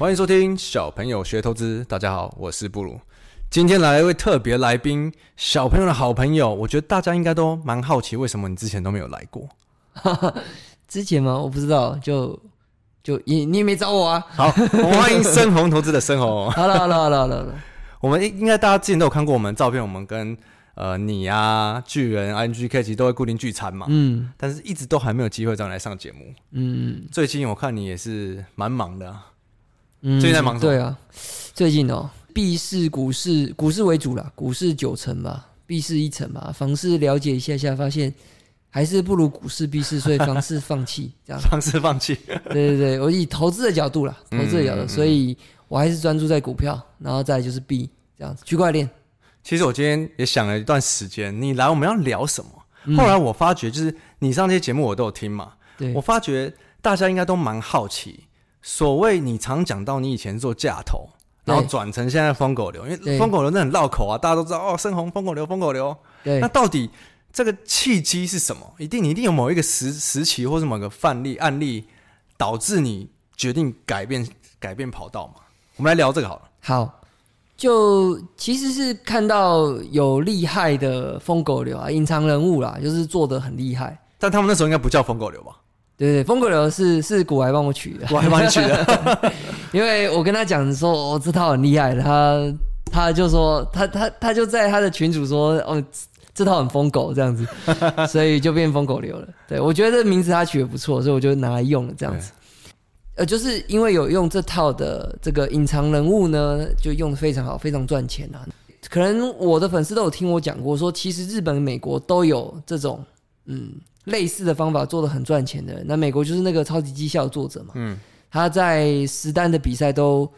欢迎收听小朋友学投资。大家好，我是布鲁。今天来了一位特别来宾，小朋友的好朋友。我觉得大家应该都蛮好奇，为什么你之前都没有来过？之前吗？我不知道。就就你你也没找我啊。好，我们欢迎深红投资的深红。好了好了好了好了。我们应该大家之前都有看过我们照片，我们跟呃你啊巨人 INGK 其实都会固定聚餐嘛。嗯。但是一直都还没有机会让你来上节目。嗯。最近我看你也是蛮忙的。嗯，最近在忙什么？对啊，最近哦，币市、股市，股市为主啦，股市九成吧，币市一成吧，房市了解一下下，发现还是不如股市、币市，所以房市放弃，这样。房市放弃。对对对，我以投资的角度啦，投资的角度，嗯、所以我还是专注在股票，然后再来就是币这样子。区块链。其实我今天也想了一段时间，你来我们要聊什么？嗯、后来我发觉，就是你上这些节目我都有听嘛，对我发觉大家应该都蛮好奇。所谓你常讲到你以前做架头，然后转成现在疯狗流，因为疯狗流那很绕口啊，大家都知道哦，深红疯狗流，疯狗流。对，那到底这个契机是什么？一定你一定有某一个时时期或是某个范例案例，导致你决定改变改变跑道嘛？我们来聊这个好了。好，就其实是看到有厉害的疯狗流啊，隐藏人物啦，就是做的很厉害。但他们那时候应该不叫疯狗流吧？对对，疯狗流是是古来帮我取的，我还帮你取的，因为我跟他讲说，哦，这套很厉害，他他就说，他他他就在他的群主说，哦，这套很疯狗这样子，所以就变疯狗流了。对，我觉得这名字他取的不错，所以我就拿来用了这样子。呃，就是因为有用这套的这个隐藏人物呢，就用的非常好，非常赚钱啊。可能我的粉丝都有听我讲过，说其实日本、美国都有这种，嗯。类似的方法做的很赚钱的人，那美国就是那个超级绩效作者嘛，嗯，他在实单的比赛都，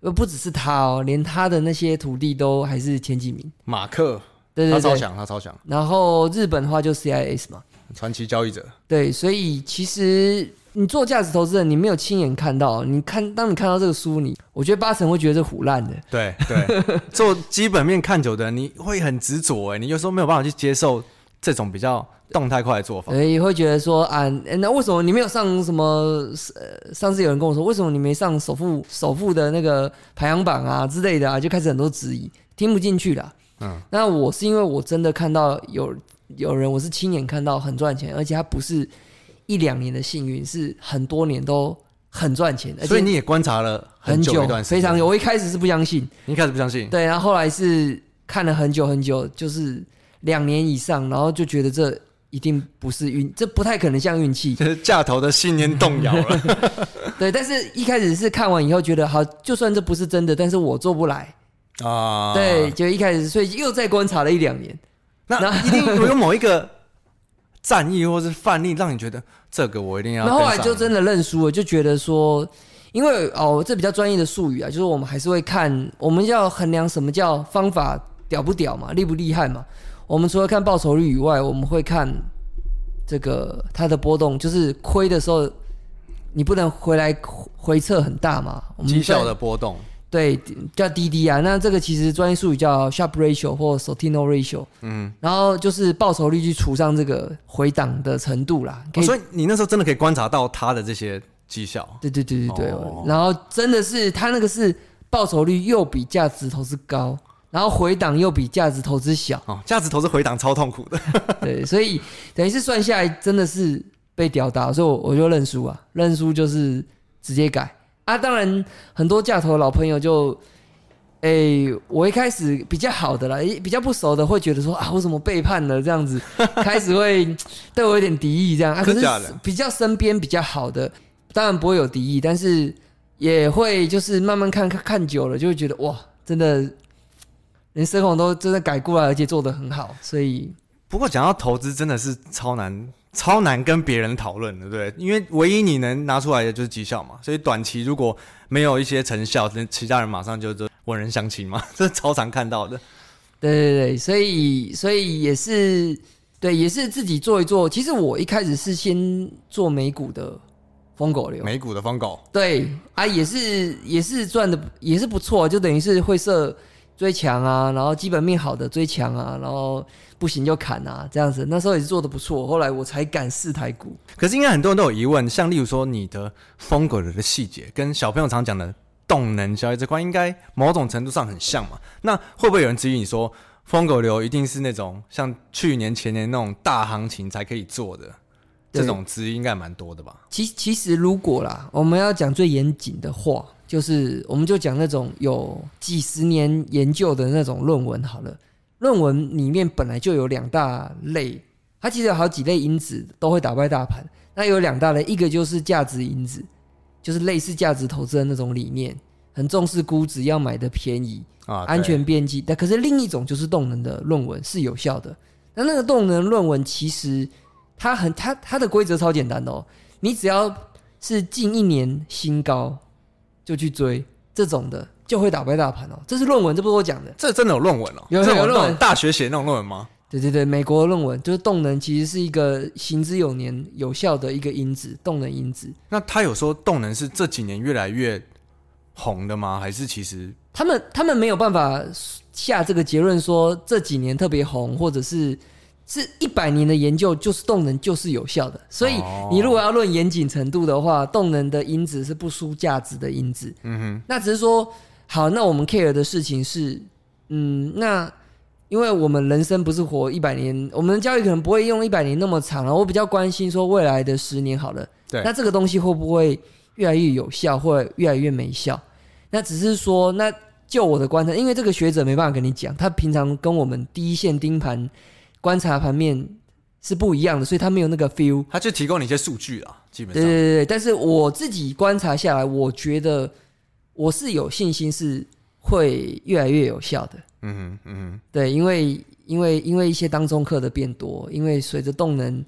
呃，不只是他哦，连他的那些徒弟都还是前几名。马克，对对对，他超强，他超强。然后日本的话就 CIS 嘛，传奇交易者。对，所以其实你做价值投资人，你没有亲眼看到，你看，当你看到这个书，你我觉得八成会觉得是唬烂的。对对，做基本面看久的，你会很执着哎，你有时候没有办法去接受这种比较。动态快的做法，也会觉得说啊，那为什么你没有上什么？呃，上次有人跟我说，为什么你没上首富首富的那个排行榜啊之类的啊？就开始很多质疑，听不进去了。嗯，那我是因为我真的看到有有人，我是亲眼看到很赚钱，而且他不是一两年的幸运，是很多年都很赚钱。所以你也观察了很久一段时间，非常久。我一开始是不相信，你一开始不相信，对，然后后来是看了很久很久，就是两年以上，然后就觉得这。一定不是运，这不太可能像运气。就是架头的信念动摇了。对，但是一开始是看完以后觉得好，就算这不是真的，但是我做不来啊。对，就一开始，所以又再观察了一两年。那一定有某一个战役或是范例，让你觉得这个我一定要。那后来就真的认输了，就觉得说，因为哦，这比较专业的术语啊，就是我们还是会看，我们要衡量什么叫方法屌不屌嘛，厉不厉害嘛。我们除了看报酬率以外，我们会看这个它的波动，就是亏的时候，你不能回来回撤很大嘛。绩效的波动，对，叫 DD 啊。那这个其实专业术语叫 Sharpe Ratio 或 Sortino Ratio。嗯，然后就是报酬率去除上这个回档的程度啦。哦，所以你那时候真的可以观察到它的这些绩效。对对对对对。哦，然后真的是它那个是报酬率又比价值投资高。然后回档又比价值投资小哦，价值投资回档超痛苦的。对，所以等于是算下来真的是被屌打，所以我我就认输啊，认输就是直接改啊。当然很多价投的老朋友就，哎，我一开始比较好的啦，比较不熟的会觉得说啊，我怎么背叛了这样子，开始会 对我有点敌意这样啊。可是比较身边比较好的，当然不会有敌意，但是也会就是慢慢看看看久了，就会觉得哇，真的。连社恐都真的改过来，而且做得很好。所以，不过讲到投资，真的是超难，超难跟别人讨论的，对不对？因为唯一你能拿出来的就是绩效嘛。所以短期如果没有一些成效，那其他人马上就就文人相亲嘛，这是超常看到的。对对对，所以所以也是对，也是自己做一做。其实我一开始是先做美股的。疯狗流，美股的疯狗，对啊，也是也是赚的也是不错，就等于是会设追强啊，然后基本面好的追强啊，然后不行就砍啊，这样子，那时候也是做的不错，后来我才敢试台股。可是应该很多人都有疑问，像例如说你的疯狗流的细节，跟小朋友常讲的动能交易这块，应该某种程度上很像嘛？那会不会有人质疑你说，疯狗流一定是那种像去年前年那种大行情才可以做的？这种值应该蛮多的吧？其其实如果啦，我们要讲最严谨的话，就是我们就讲那种有几十年研究的那种论文好了。论文里面本来就有两大类，它其实有好几类因子都会打败大盘。那有两大类，一个就是价值因子，就是类似价值投资的那种理念，很重视估值，要买的便宜啊，安全边际。但可是另一种就是动能的论文是有效的。那那个动能论文其实。它很，它它的规则超简单的哦，你只要是近一年新高就去追这种的，就会打败大盘哦。这是论文，这不是我讲的，这真的有论文哦？有有论文，大学写那种论文吗？对对对，美国论文就是动能其实是一个行之有年有效的一个因子，动能因子。那他有说动能是这几年越来越红的吗？还是其实他们他们没有办法下这个结论说这几年特别红，或者是。是一百年的研究，就是动能就是有效的。所以你如果要论严谨程度的话，动能的因子是不输价值的因子。嗯哼，那只是说，好，那我们 care 的事情是，嗯，那因为我们人生不是活一百年，我们的交易可能不会用一百年那么长了。我比较关心说未来的十年好了，对，那这个东西会不会越来越有效，或者越来越没效？那只是说，那就我的观察，因为这个学者没办法跟你讲，他平常跟我们第一线盯盘。观察盘面是不一样的，所以他没有那个 feel。他就提供你一些数据啊，基本上。对对对，但是我自己观察下来，我觉得我是有信心是会越来越有效的。嗯哼嗯哼，对，因为因为因为一些当中客的变多，因为随着动能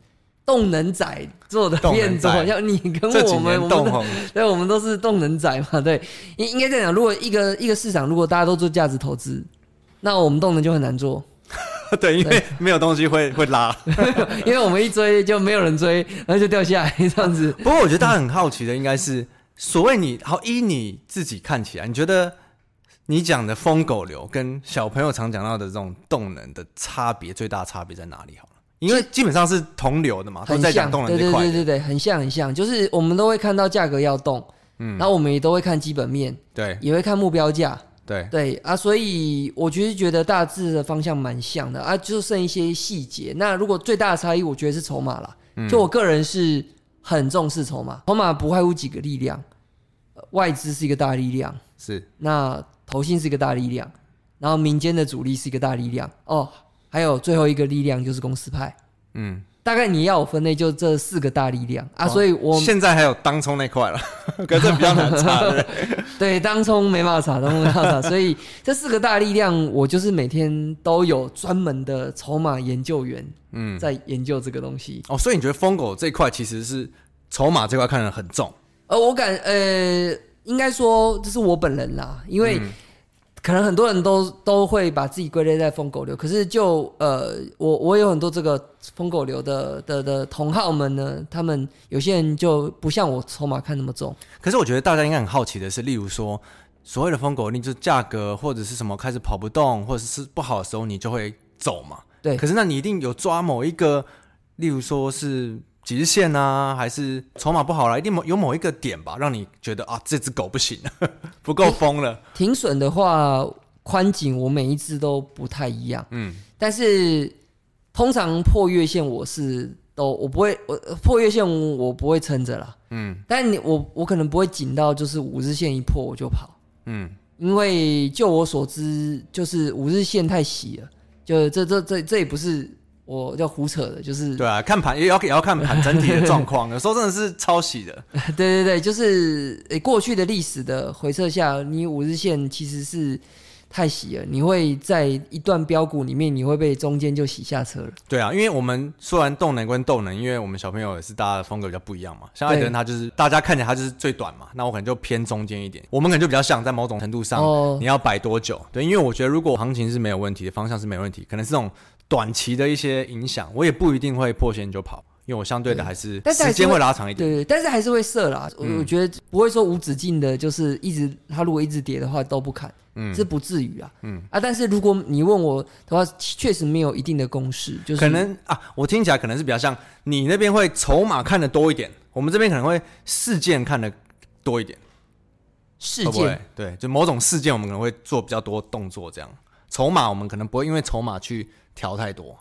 动能仔做的变多，像你跟我们，我 们对，我们都是动能仔嘛，对，应应该这样讲。如果一个一个市场，如果大家都做价值投资，那我们动能就很难做。对，因为没有东西会会拉，因为我们一追就没有人追，然后就掉下来 这样子。不过我觉得大家很好奇的应该是，所谓你好依你自己看起来，你觉得你讲的疯狗流跟小朋友常讲到的这种动能的差别，最大差别在哪里？好了，因为基本上是同流的嘛，都在讲动能这块。对对对对对，很像很像，就是我们都会看到价格要动，嗯，然后我们也都会看基本面，对，也会看目标价。对。对啊，所以我其实觉得大致的方向蛮像的啊，就剩一些细节。那如果最大的差异，我觉得是筹码啦。嗯、就我个人是很重视筹码，筹码不外乎几个力量，外资是一个大力量，是。那投信是一个大力量，然后民间的主力是一个大力量。哦，还有最后一个力量就是公司派，嗯。大概你要我分类，就这四个大力量啊，所以我现在还有当冲那块了，可是比较难查。对，当冲没办法查，当冲没办法查，所以这四个大力量，我就是每天都有专门的筹码研究员，嗯，在研究这个东西。哦，所以你觉得疯狗这块其实是筹码这块看得很重？呃，我感呃，应该说这是我本人啦，因为。嗯可能很多人都都会把自己归类在疯狗流，可是就呃，我我有很多这个疯狗流的的的同好们呢，他们有些人就不像我筹码看那么重。可是我觉得大家应该很好奇的是，例如说所谓的疯狗，你就是价格或者是什么开始跑不动，或者是不好的时候，你就会走嘛。对。可是那你一定有抓某一个，例如说是。极限啊，还是筹码不好了，一定某有某一个点吧，让你觉得啊，这只狗不行了，不够疯了。停损的话，宽紧我每一只都不太一样，嗯，但是通常破月线我是都我不会，我破月线我不会撑着啦，嗯，但你我我可能不会紧到就是五日线一破我就跑，嗯，因为就我所知，就是五日线太洗了，就这这这这也不是。我要胡扯的，就是对啊，看盘也要也要看盘 整体的状况，有时候真的是超洗的。对对对，就是诶，过去的历史的回测下，你五日线其实是太洗了，你会在一段标股里面，你会被中间就洗下车了。对啊，因为我们说完动能跟动能，因为我们小朋友也是大家的风格比较不一样嘛。像艾德恩他就是大家看起来他就是最短嘛，那我可能就偏中间一点。我们可能就比较像在某种程度上，哦、你要摆多久？对，因为我觉得如果行情是没有问题的，方向是没有问题，可能是这种短期的一些影响，我也不一定会破线就跑。因为我相对的还是时间会拉长一点，对对，但是还是会设啦。我我觉得不会说无止境的，就是一直它如果一直跌的话都不砍，嗯，这不至于啊，嗯啊。但是如果你问我的话，确实没有一定的公式，就是可能啊，我听起来可能是比较像你那边会筹码看的多一点，我们这边可能会事件看的多一点。事件对，就某种事件我们可能会做比较多动作，这样筹码我们可能不会因为筹码去调太多。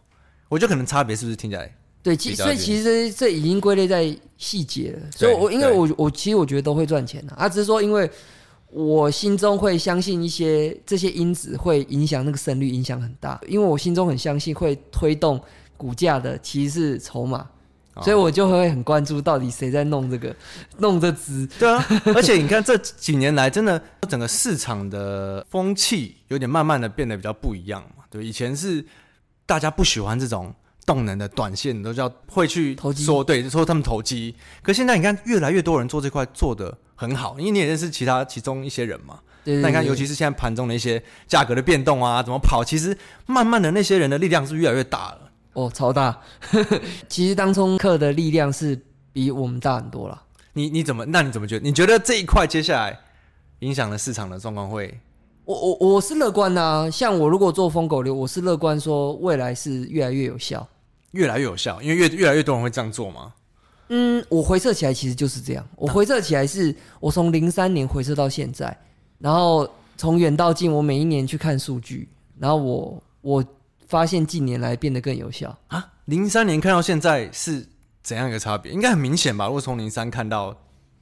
我觉得可能差别是不是听起来？对，其所以其实这已经归类在细节了。所以我因为我我其实我觉得都会赚钱的啊，只是说因为我心中会相信一些这些因子会影响那个胜率，影响很大。因为我心中很相信会推动股价的其实是筹码，所以我就会很关注到底谁在弄这个 弄这只。对啊，而且你看这几年来，真的整个市场的风气有点慢慢的变得比较不一样嘛。对，以前是大家不喜欢这种。动能的短线都叫会去说投对，说他们投机。可现在你看，越来越多人做这块做的很好，因为你也认识其他其中一些人嘛。对，对，对。那你看，尤其是现在盘中的一些价格的变动啊，怎么跑？其实慢慢的那些人的力量是越来越大了。哦，超大。其实当冲客的力量是比我们大很多了。你你怎么？那你怎么觉得？你觉得这一块接下来影响了市场的状况会？我我我是乐观的啊。像我如果做疯狗流，我是乐观说未来是越来越有效。越来越有效，因为越越来越多人会这样做吗？嗯，我回测起来其实就是这样。我回测起来是我从零三年回测到现在，然后从远到近，我每一年去看数据，然后我我发现近年来变得更有效啊。零三年看到现在是怎样一个差别？应该很明显吧？如果从零三看到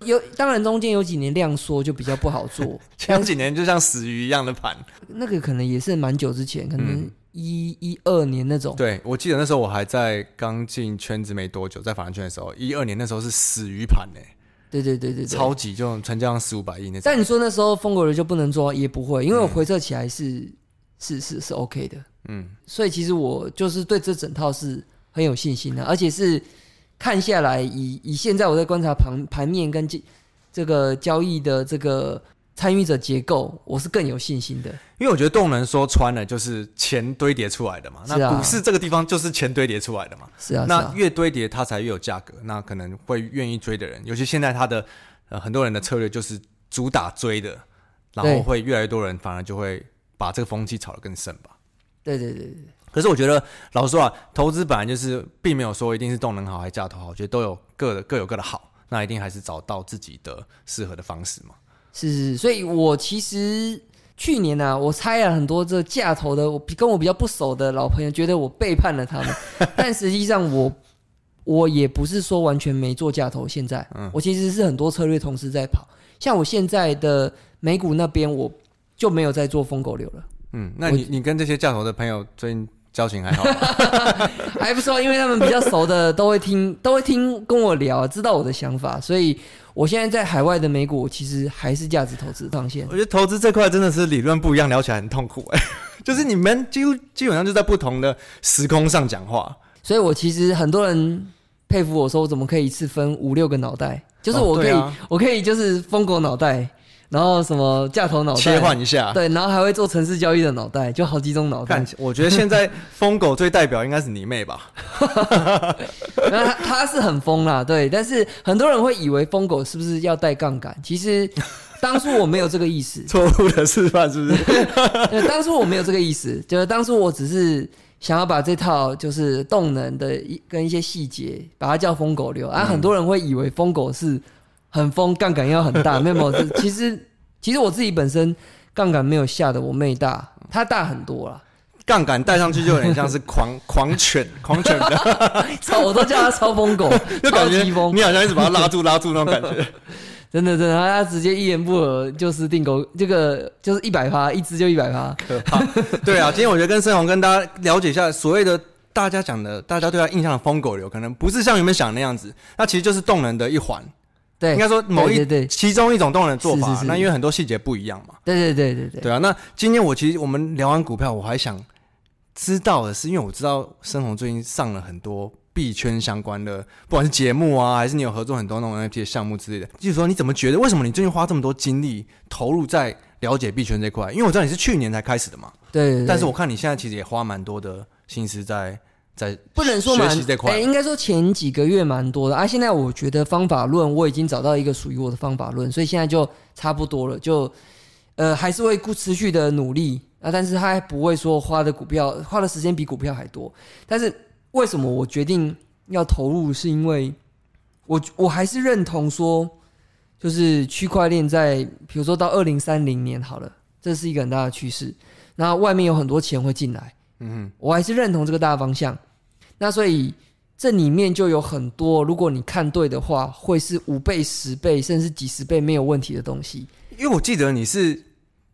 有，当然中间有几年量缩就比较不好做，前几年就像死鱼一样的盘，那个可能也是蛮久之前，可能、嗯。一一二年那种，对，我记得那时候我还在刚进圈子没多久，在法人圈的时候，一二年那时候是死鱼盘呢。对对对对，超级就成交量四五百亿那种。但你说那时候风格流就不能做，也不会，因为我回测起来是、嗯、是是是 OK 的，嗯，所以其实我就是对这整套是很有信心的，而且是看下来以以现在我在观察盘盘面跟这这个交易的这个。参与者结构，我是更有信心的，因为我觉得动能说穿了就是钱堆叠出来的嘛。那股市这个地方就是钱堆叠出来的嘛。是啊，那越堆叠它才越有价格，那可能会愿意追的人，尤其现在他的呃很多人的策略就是主打追的，然后会越来越多人反而就会把这个风气炒得更盛吧。对对对对。可是我觉得老实说啊，投资本来就是并没有说一定是动能好还是价投好，我觉得都有各各有各的好，那一定还是找到自己的适合的方式嘛。是是，所以我其实去年呢、啊，我猜了很多这价投的，我跟我比较不熟的老朋友，觉得我背叛了他们。但实际上我，我我也不是说完全没做价投。现在，嗯我其实是很多策略同时在跑。像我现在的美股那边，我就没有在做疯狗流了。嗯，那你你跟这些教头的朋友最近交情还好吗？还不错，因为他们比较熟的都会听，都会听跟我聊，知道我的想法，所以。我现在在海外的美股，其实还是价值投资上限。我觉得投资这块真的是理论不一样，聊起来很痛苦哎。就是你们几乎基本上就在不同的时空上讲话，所以我其实很多人佩服我说，我怎么可以一次分五六个脑袋？就是我可以，哦啊、我可以就是疯狗脑袋。然后什么架头脑袋切换一下，对，然后还会做城市交易的脑袋，就好几种脑袋。我觉得现在疯狗最代表应该是你妹吧？那他他是很疯啦，对，但是很多人会以为疯狗是不是要带杠杆？其实当初我没有这个意思，错误的示范是不是？当初我没有这个意思，就是当初我只是想要把这套就是动能的一跟一些细节，把它叫疯狗流，而、啊、很多人会以为疯狗是。很疯，杠杆要很大，没有。其实其实我自己本身杠杆没有下的我妹大，她大很多啦。杠杆带上去就有点像是狂 狂犬，狂犬的，超我都叫它超疯狗，就感觉你好像一直把它拉住拉住那种感觉。真的真的，他直接一言不合就是定狗，这个就是一百趴，一只就一百趴，可怕。对啊，今天我觉得跟盛宏跟大家了解一下所谓的大家讲的，大家对他印象的疯狗流，可能不是像你们想的那样子，那其实就是动能的一环。对，应该说某一其中一种动能做法，是是是那因为很多细节不一样嘛。对对对对对。对啊，那今天我其实我们聊完股票，我还想知道的是，因为我知道升鸿最近上了很多币圈相关的，不管是节目啊，还是你有合作很多那种 NFT 的项目之类的，就是说你怎么觉得，为什么你最近花这么多精力投入在了解币圈这块？因为我知道你是去年才开始的嘛。对，对，对。但是我看你现在其实也花蛮多的心思在。在不能说哎，应该说前几个月蛮多的啊。现在我觉得方法论我已经找到一个属于我的方法论，所以现在就差不多了。就呃还是会持续的努力啊，但是他还不会说花的股票花的时间比股票还多。但是为什么我决定要投入？是因为我我还是认同说，就是区块链在比如说到二零三零年好了，这是一个很大的趋势。那外面有很多钱会进来。嗯，我还是认同这个大方向。那所以这里面就有很多，如果你看对的话，会是五倍、十倍，甚至几十倍没有问题的东西。因为我记得你是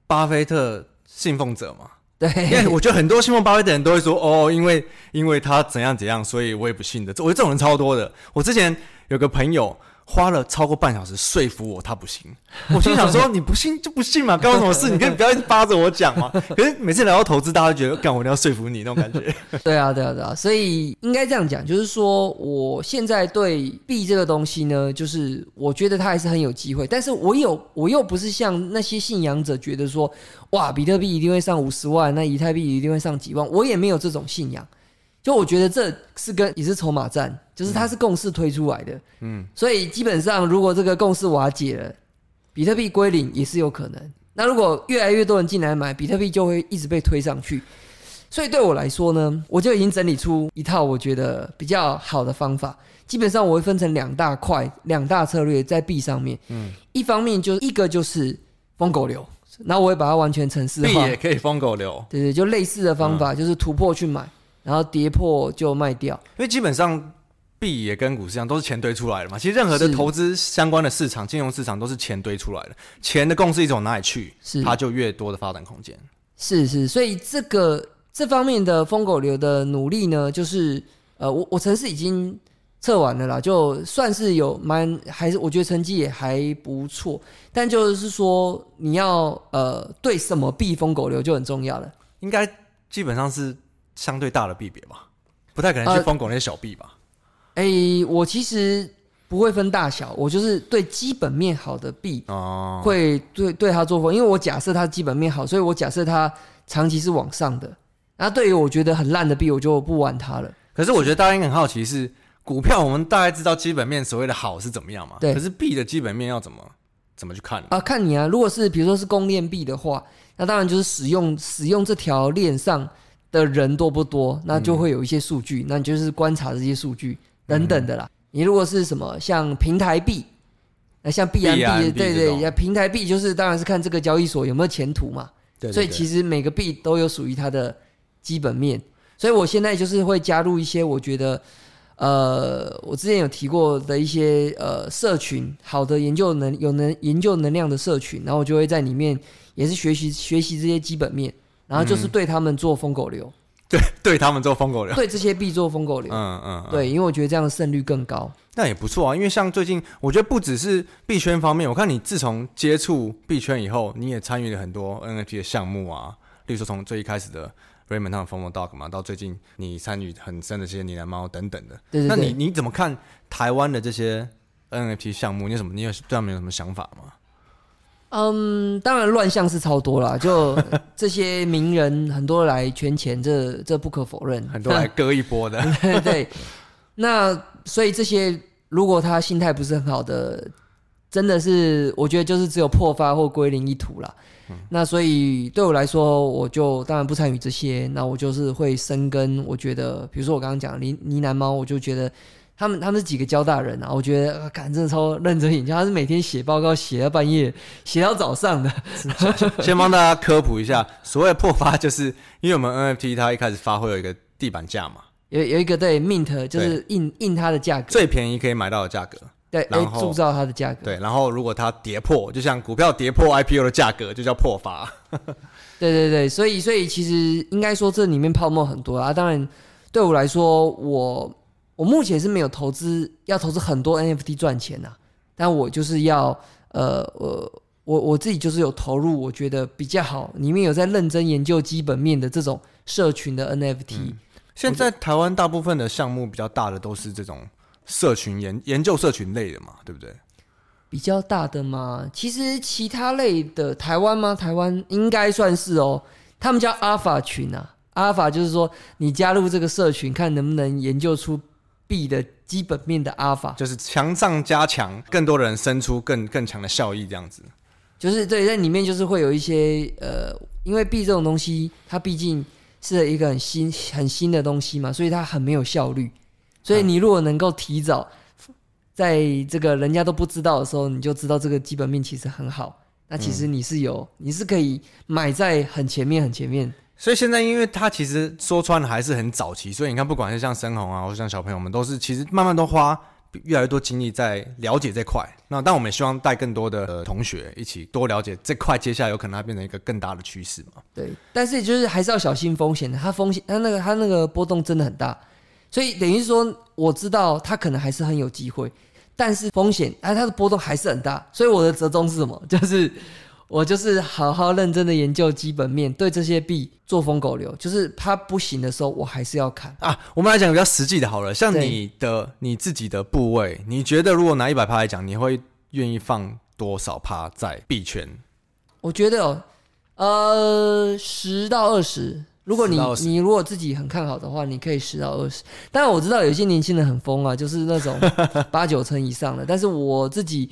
巴菲特信奉者嘛，对。因为我觉得很多信奉巴菲特的人都会说，哦，因为因为他怎样怎样，所以我也不信的。我觉得这种人超多的。我之前有个朋友。花了超过半小时说服我，他不信。我心想说：“你不信就不信嘛，干我什么事？你可以不要一直扒着我讲嘛。”可是每次聊到投资，大家都觉得干我一定要说服你那种感觉。对啊，对啊，对啊。所以应该这样讲，就是说，我现在对币这个东西呢，就是我觉得它还是很有机会。但是我有，我又不是像那些信仰者觉得说，哇，比特币一定会上五十万，那以太币一定会上几万。我也没有这种信仰。就我觉得这是跟也是筹码战，就是它是共识推出来的，嗯，所以基本上如果这个共识瓦解了，比特币归零也是有可能。那如果越来越多人进来买，比特币就会一直被推上去。所以对我来说呢，我就已经整理出一套我觉得比较好的方法。基本上我会分成两大块、两大策略在币上面，嗯，一方面就一个就是疯狗流，那我会把它完全城市化，币也可以疯狗流，对对，就类似的方法，就是突破去买。然后跌破就卖掉，因为基本上币也跟股市一样，都是钱堆出来的嘛。其实任何的投资相关的市场、金融市场都是钱堆出来的。钱的共识一种哪里去，是它就越多的发展空间。是是，所以这个这方面的疯狗流的努力呢，就是呃，我我城市已经测完了啦，就算是有蛮还是我觉得成绩也还不错。但就是说，你要呃对什么币疯狗流就很重要了。应该基本上是。相对大的币别吧，不太可能去疯狗那些小币吧。哎、呃欸，我其实不会分大小，我就是对基本面好的币哦，会对对它做空，因为我假设它基本面好，所以我假设它长期是往上的。那对于我觉得很烂的币，我就不玩它了。可是我觉得大家应该很好奇是股票，我们大概知道基本面所谓的好是怎么样嘛？对。可是币的基本面要怎么怎么去看啊？看你啊，如果是比如说是公链币的话，那当然就是使用使用这条链上。的人多不多，那就会有一些数据，嗯、那你就是观察这些数据等等的啦。嗯、你如果是什么像平台币，那像币安币，对对，对，平台币就是当然是看这个交易所有没有前途嘛。对，对，对，所以其实每个币都有属于它的基本面。所以我现在就是会加入一些我觉得，呃，我之前有提过的一些呃社群，好的研究能有能研究能量的社群，然后我就会在里面也是学习学习这些基本面。然后就是对他们做疯狗流，对对他们做疯狗流，对这些币做疯狗流，嗯嗯，对，因为我觉得这样的胜率更高。那也不错啊，因为像最近，我觉得不只是币圈方面，我看你自从接触币圈以后，你也参与了很多 NFT 的项目啊，例如说从最一开始的 Raymond 他们 FOMO Dog 嘛，到最近你参与很深的这些呢喃猫等等的。对对对。那你你怎么看台湾的这些 NFT 项目？你有什么？你有对他们有什么想法吗？嗯，当然乱象是超多啦，就 这些名人很多来圈钱，这这不可否认，很多来割一波的。对对，那所以这些如果他心态不是很好的，真的是我觉得就是只有破发或归零一途啦。嗯、那所以对我来说，我就当然不参与这些，那我就是会深耕。我觉得，比如说我刚刚讲呢呢喃猫，我就觉得。他们他们是几个交大人啊，我觉得感真的超认真研究，他是每天写报告写到半夜，写到早上的。先帮大家科普一下，所谓破发 就是因为我们 NFT 它一开始发会有一个地板价嘛，有有一个对 mint 就是印印它的价格，最便宜可以买到的价格，对，然后铸造它的价格，对，然后如果它跌破，就像股票跌破 IPO 的价格，就叫破发。对对对，所以所以其实应该说这里面泡沫很多啊，当然对我来说我。我目前是没有投资要投资很多 NFT 赚钱呐、啊，但我就是要呃我我我自己就是有投入，我觉得比较好，里面有在认真研究基本面的这种社群的 NFT。嗯、现在台湾大部分的项目比较大的都是这种社群研研究社群类的嘛，对不对？比较大的嘛，其实其他类的台湾吗？台湾应该算是哦，他们叫阿法群啊。阿法就是说，你加入这个社群，看能不能研究出币的基本面的阿尔法，就是强上加强，更多人生出更更强的效益，这样子。就是对，在里面就是会有一些呃，因为币这种东西，它毕竟是一个很新很新的东西嘛，所以它很没有效率。所以你如果能够提早在这个人家都不知道的时候，你就知道这个基本面其实很好，那其实你是有，你是可以买在很前面很前面。所以现在，因为他其实说穿了还是很早期，所以你看，不管是像深红啊，或者像小朋友们，都是其实慢慢都花越来越多精力在了解这块。那但我们也希望带更多的同学一起多了解这块，接下来有可能它变成一个更大的趋势嘛。对，但是就是还是要小心风险的，它风险它那个它那个波动真的很大，所以等于说我知道它可能还是很有机会，但是风险哎它的波动还是很大，所以我的折中是什么？就是。我就是好好认真的研究基本面，对这些币做疯狗流，就是它不行的时候，我还是要看啊。我们来讲比较实际的，好了，像你的你自己的部位，你觉得如果拿一百趴来讲，你会愿意放多少趴在币圈？我觉得哦，呃，十到二十。如果你你如果自己很看好的话，你可以十到二十。当然我知道有些年轻人很疯啊，就是那种八九成以上的，但是我自己。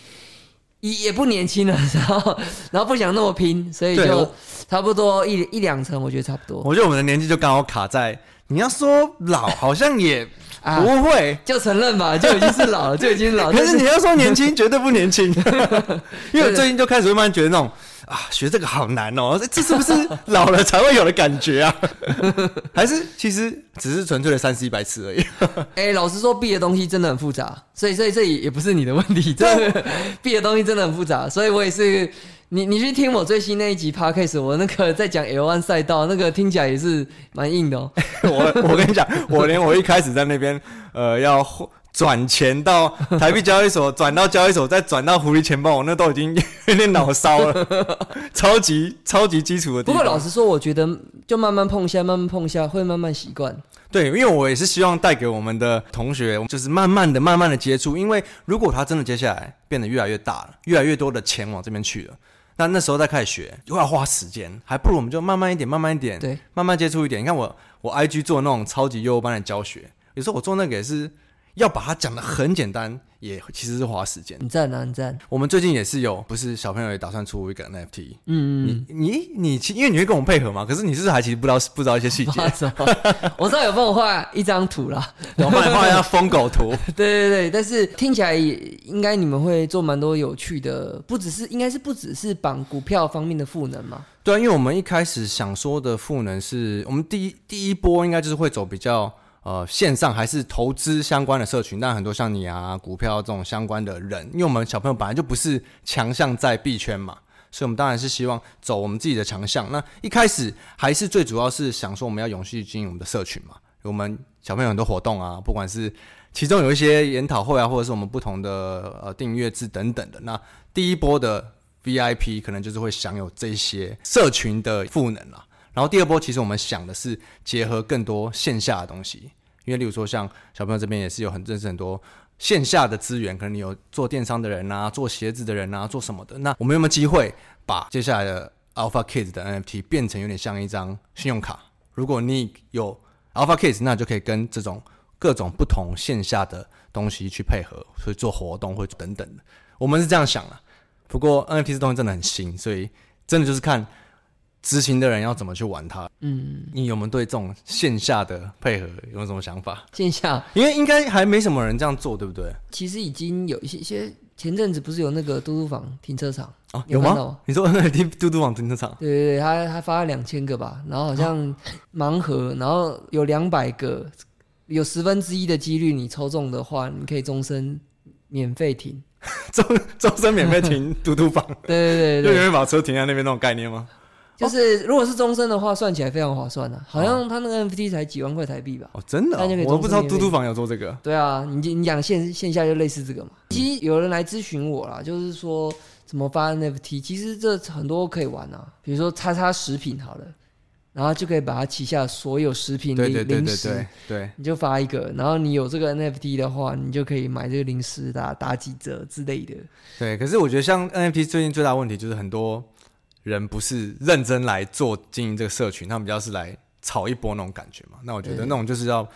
也也不年轻了，然后 然后不想那么拼，所以就差不多一一两层，我觉得差不多。我觉得我们的年纪就刚好卡在，你要说老，好像也不会，啊、就承认吧，就已经是老了，就已经老了。可是你要说年轻，绝对不年轻，因为我最近就开始会慢慢觉得那种。啊，学这个好难哦！这是不是 老了才会有的感觉啊？还是其实只是纯粹的三 C 白痴而已？哎、欸，老实说，B 的东西真的很复杂，所以所以这也也不是你的问题。这，B 的东西真的很复杂，所以我也是你你去听我最新那一集 Podcast，我那个在讲 L1 赛道，那个听起来也是蛮硬的哦。我我跟你讲，我连我一开始在那边呃要。转钱到 台币交易所，转到交易所，再转到狐狸钱包，我那都已经 有点脑烧了，超级超级基础的。不过老实说，我觉得就慢慢碰一下，慢慢碰一下，会慢慢习惯。对，因为我也是希望带给我们的同学，就是慢慢的、慢慢的接触。因为如果他真的接下来变得越来越大了，越来越多的钱往这边去了，那那时候再开始学又要花时间，还不如我们就慢慢一点、慢慢一点，对，慢慢接触一点。你看我我 IG 做那种超级优班的教学，有时候我做那个也是。要把它讲得很简单，也其实是花时间。你赞啊，你赞。我们最近也是有，不是小朋友也打算出一个 NFT。嗯嗯。你你你，因为你会跟我们配合嘛？可是你是不是还其实不知道不知道一些细节？我知道有帮我画一张图啦，我帮你画一下疯狗图。对对对，但是听起来也应该你们会做蛮多有趣的，不只是应该是不只是绑股票方面的赋能嘛？对啊，因为我们一开始想说的赋能是我们第一第一波应该就是会走比较。呃，线上还是投资相关的社群，但很多像你啊，股票这种相关的人，因为我们小朋友本来就不是强项在币圈嘛，所以我们当然是希望走我们自己的强项。那一开始还是最主要是想说，我们要永续经营我们的社群嘛。我们小朋友很多活动啊，不管是其中有一些研讨会啊，或者是我们不同的呃订阅制等等的。那第一波的 VIP 可能就是会享有这些社群的赋能啦。然后第二波其实我们想的是结合更多线下的东西。因为，例如说，像小朋友这边也是有很认识很多线下的资源，可能你有做电商的人啊，做鞋子的人啊，做什么的。那我们有没有机会把接下来的 Alpha Kids 的 NFT 变成有点像一张信用卡？如果你有 Alpha Kids，那就可以跟这种各种不同线下的东西去配合，所以做活动或等等的。我们是这样想的。不过 NFT 这东西真的很新，所以真的就是看。执行的人要怎么去玩它？嗯，你有没有对这种线下的配合有没有什么想法？线下，因为应该还没什么人这样做，对不对？其实已经有一些些，前阵子不是有那个嘟嘟房停车场哦，有吗？你说那个嘟嘟房停车场？对对对，他他发了两千个吧，然后好像盲盒，然后有两百个，有十分之一的几率你抽中的话，你可以终身免费停，终终身免费停嘟嘟房。对对对，对，就永远把车停在那边那种概念吗？就是如果是终身的话，算起来非常划算啊。好像他那个 NFT 才几万块台币吧？哦，真的、哦，我都不知道嘟嘟房有做这个。对啊，你你讲线线下就类似这个嘛。其实有人来咨询我啦，就是说怎么发 NFT，其实这很多可以玩啊。比如说叉叉食品好了。然后就可以把它旗下所有食品零零食，对，你就发一个，然后你有这个 NFT 的话，你就可以买这个零食打打几折之类的。对，可是我觉得像 NFT 最近最大的问题就是很多人不是认真来做经营这个社群，他们比较是来炒一波那种感觉嘛。那我觉得那种就是要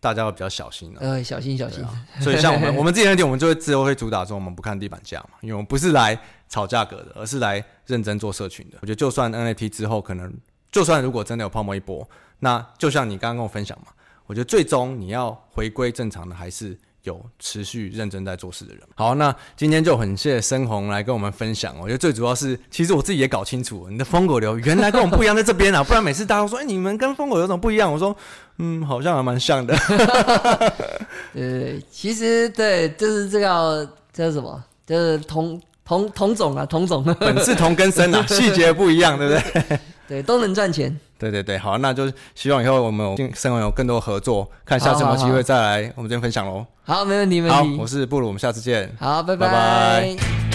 大家要比较小心了，呃，小心小心。啊、所以像我们我们自己那点，我们就会自由会主打说我们不看地板价嘛，因为我们不是来炒价格的，而是来认真做社群的。我觉得就算 NFT 之后可能。就算如果真的有泡沫一波，那就像你刚刚跟我分享嘛，我觉得最终你要回归正常的，还是有持续认真在做事的人。好，那今天就很谢谢深红来跟我们分享。我觉得最主要是，其实我自己也搞清楚，你的疯狗流原来跟我们不一样，在这边啊，不然每次大家都说，哎、欸，你们跟疯狗有什么不一样？我说，嗯，好像还蛮像的。呃，其实对，就是这个叫、这是、什么，就是同同同种啊，同种，本是同根生啊，细节不一样，对不对？对，都能赚钱。对对对，好，那就希望以后我们有生活有更多合作，看下次有没有机会再来我们这边分享喽。好，没问题，没问题。好，我是布鲁，我们下次见。好，拜拜。拜拜。